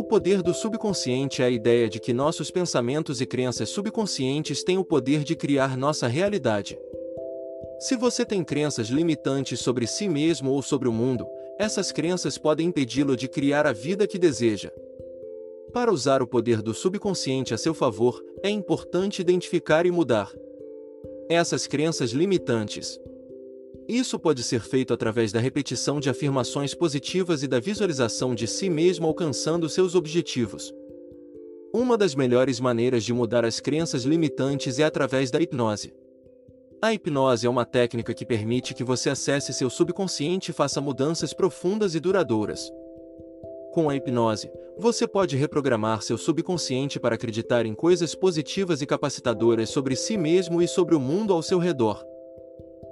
O poder do subconsciente é a ideia de que nossos pensamentos e crenças subconscientes têm o poder de criar nossa realidade. Se você tem crenças limitantes sobre si mesmo ou sobre o mundo, essas crenças podem impedi-lo de criar a vida que deseja. Para usar o poder do subconsciente a seu favor, é importante identificar e mudar essas crenças limitantes. Isso pode ser feito através da repetição de afirmações positivas e da visualização de si mesmo alcançando seus objetivos. Uma das melhores maneiras de mudar as crenças limitantes é através da hipnose. A hipnose é uma técnica que permite que você acesse seu subconsciente e faça mudanças profundas e duradouras. Com a hipnose, você pode reprogramar seu subconsciente para acreditar em coisas positivas e capacitadoras sobre si mesmo e sobre o mundo ao seu redor.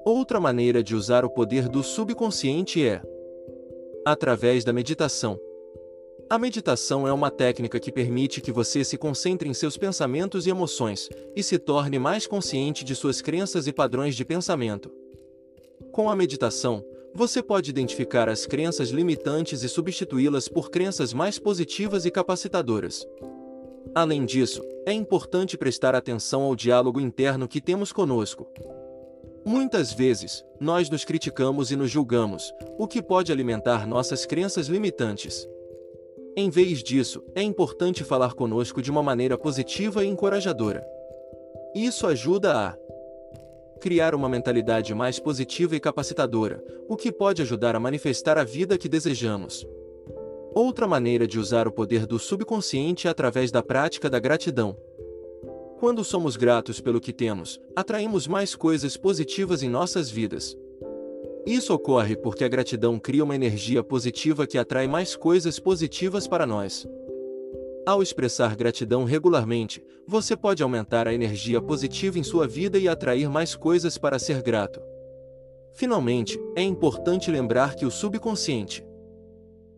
Outra maneira de usar o poder do subconsciente é através da meditação. A meditação é uma técnica que permite que você se concentre em seus pensamentos e emoções, e se torne mais consciente de suas crenças e padrões de pensamento. Com a meditação, você pode identificar as crenças limitantes e substituí-las por crenças mais positivas e capacitadoras. Além disso, é importante prestar atenção ao diálogo interno que temos conosco. Muitas vezes, nós nos criticamos e nos julgamos, o que pode alimentar nossas crenças limitantes. Em vez disso, é importante falar conosco de uma maneira positiva e encorajadora. Isso ajuda a criar uma mentalidade mais positiva e capacitadora, o que pode ajudar a manifestar a vida que desejamos. Outra maneira de usar o poder do subconsciente é através da prática da gratidão. Quando somos gratos pelo que temos, atraímos mais coisas positivas em nossas vidas. Isso ocorre porque a gratidão cria uma energia positiva que atrai mais coisas positivas para nós. Ao expressar gratidão regularmente, você pode aumentar a energia positiva em sua vida e atrair mais coisas para ser grato. Finalmente, é importante lembrar que o subconsciente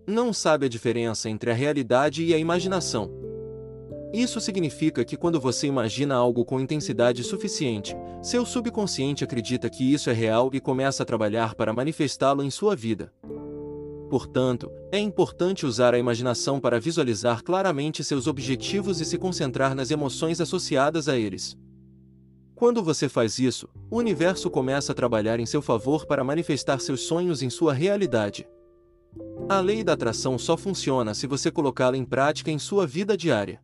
não sabe a diferença entre a realidade e a imaginação. Isso significa que quando você imagina algo com intensidade suficiente, seu subconsciente acredita que isso é real e começa a trabalhar para manifestá-lo em sua vida. Portanto, é importante usar a imaginação para visualizar claramente seus objetivos e se concentrar nas emoções associadas a eles. Quando você faz isso, o universo começa a trabalhar em seu favor para manifestar seus sonhos em sua realidade. A lei da atração só funciona se você colocá-la em prática em sua vida diária.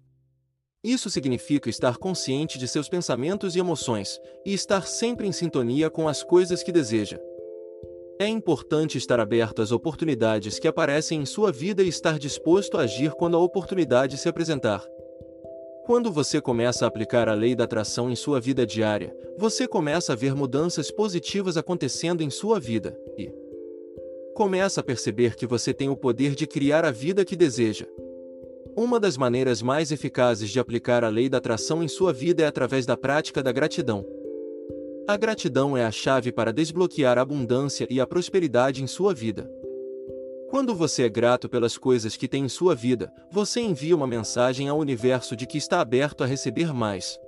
Isso significa estar consciente de seus pensamentos e emoções, e estar sempre em sintonia com as coisas que deseja. É importante estar aberto às oportunidades que aparecem em sua vida e estar disposto a agir quando a oportunidade se apresentar. Quando você começa a aplicar a lei da atração em sua vida diária, você começa a ver mudanças positivas acontecendo em sua vida e começa a perceber que você tem o poder de criar a vida que deseja. Uma das maneiras mais eficazes de aplicar a lei da atração em sua vida é através da prática da gratidão. A gratidão é a chave para desbloquear a abundância e a prosperidade em sua vida. Quando você é grato pelas coisas que tem em sua vida, você envia uma mensagem ao universo de que está aberto a receber mais.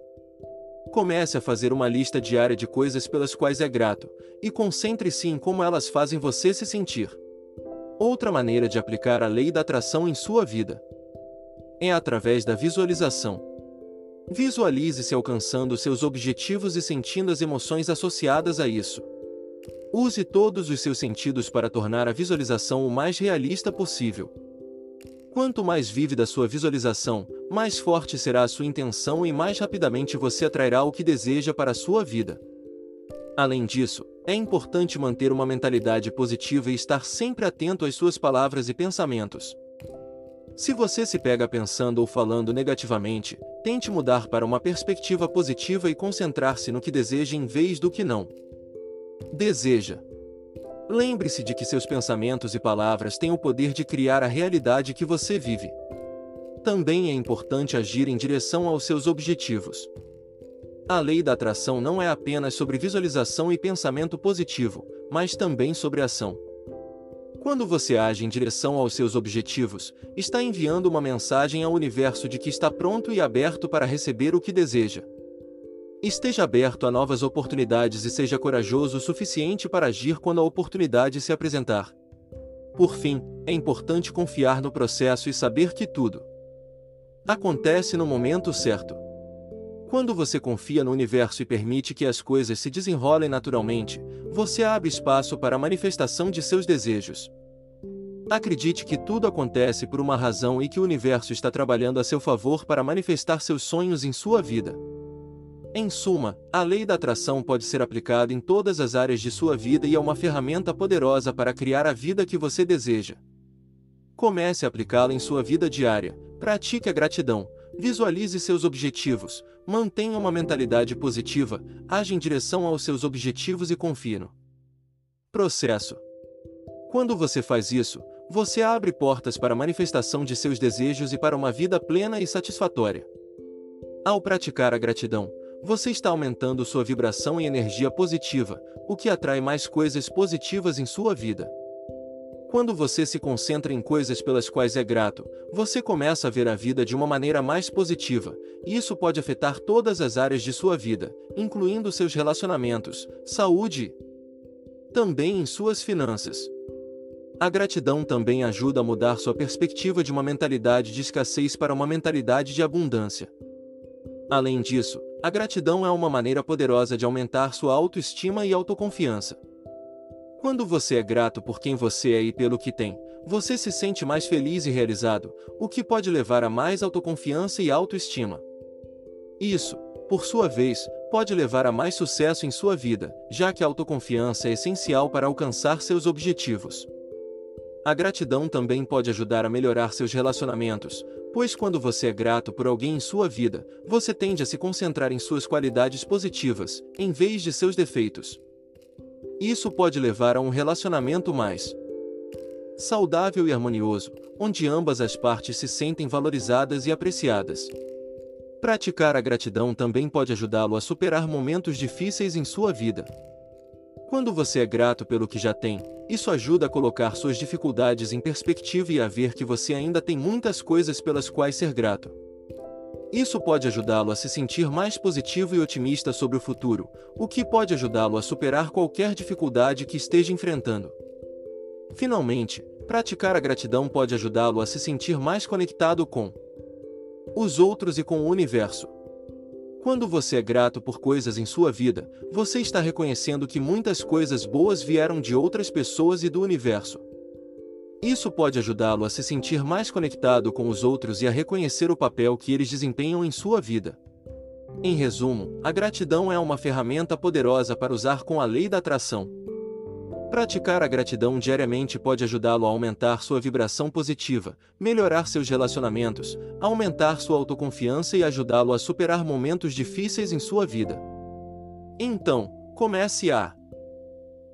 Comece a fazer uma lista diária de coisas pelas quais é grato, e concentre-se em como elas fazem você se sentir. Outra maneira de aplicar a lei da atração em sua vida é através da visualização. Visualize-se alcançando seus objetivos e sentindo as emoções associadas a isso. Use todos os seus sentidos para tornar a visualização o mais realista possível. Quanto mais vívida sua visualização, mais forte será a sua intenção e mais rapidamente você atrairá o que deseja para a sua vida. Além disso, é importante manter uma mentalidade positiva e estar sempre atento às suas palavras e pensamentos. Se você se pega pensando ou falando negativamente, tente mudar para uma perspectiva positiva e concentrar-se no que deseja em vez do que não deseja. Lembre-se de que seus pensamentos e palavras têm o poder de criar a realidade que você vive. Também é importante agir em direção aos seus objetivos. A lei da atração não é apenas sobre visualização e pensamento positivo, mas também sobre ação. Quando você age em direção aos seus objetivos, está enviando uma mensagem ao universo de que está pronto e aberto para receber o que deseja. Esteja aberto a novas oportunidades e seja corajoso o suficiente para agir quando a oportunidade se apresentar. Por fim, é importante confiar no processo e saber que tudo Acontece no momento certo. Quando você confia no universo e permite que as coisas se desenrolem naturalmente, você abre espaço para a manifestação de seus desejos. Acredite que tudo acontece por uma razão e que o universo está trabalhando a seu favor para manifestar seus sonhos em sua vida. Em suma, a lei da atração pode ser aplicada em todas as áreas de sua vida e é uma ferramenta poderosa para criar a vida que você deseja. Comece a aplicá-la em sua vida diária, pratique a gratidão, visualize seus objetivos, mantenha uma mentalidade positiva, age em direção aos seus objetivos e confie no processo. Quando você faz isso, você abre portas para a manifestação de seus desejos e para uma vida plena e satisfatória. Ao praticar a gratidão, você está aumentando sua vibração e energia positiva, o que atrai mais coisas positivas em sua vida. Quando você se concentra em coisas pelas quais é grato, você começa a ver a vida de uma maneira mais positiva, e isso pode afetar todas as áreas de sua vida, incluindo seus relacionamentos, saúde também em suas finanças. A gratidão também ajuda a mudar sua perspectiva de uma mentalidade de escassez para uma mentalidade de abundância. Além disso, a gratidão é uma maneira poderosa de aumentar sua autoestima e autoconfiança. Quando você é grato por quem você é e pelo que tem, você se sente mais feliz e realizado, o que pode levar a mais autoconfiança e autoestima. Isso, por sua vez, pode levar a mais sucesso em sua vida, já que a autoconfiança é essencial para alcançar seus objetivos. A gratidão também pode ajudar a melhorar seus relacionamentos, pois quando você é grato por alguém em sua vida, você tende a se concentrar em suas qualidades positivas, em vez de seus defeitos. Isso pode levar a um relacionamento mais saudável e harmonioso, onde ambas as partes se sentem valorizadas e apreciadas. Praticar a gratidão também pode ajudá-lo a superar momentos difíceis em sua vida. Quando você é grato pelo que já tem, isso ajuda a colocar suas dificuldades em perspectiva e a ver que você ainda tem muitas coisas pelas quais ser grato. Isso pode ajudá-lo a se sentir mais positivo e otimista sobre o futuro, o que pode ajudá-lo a superar qualquer dificuldade que esteja enfrentando. Finalmente, praticar a gratidão pode ajudá-lo a se sentir mais conectado com os outros e com o universo. Quando você é grato por coisas em sua vida, você está reconhecendo que muitas coisas boas vieram de outras pessoas e do universo. Isso pode ajudá-lo a se sentir mais conectado com os outros e a reconhecer o papel que eles desempenham em sua vida. Em resumo, a gratidão é uma ferramenta poderosa para usar com a lei da atração. Praticar a gratidão diariamente pode ajudá-lo a aumentar sua vibração positiva, melhorar seus relacionamentos, aumentar sua autoconfiança e ajudá-lo a superar momentos difíceis em sua vida. Então, comece a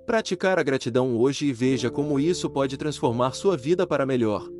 praticar a gratidão hoje e veja como isso pode transformar sua vida para melhor.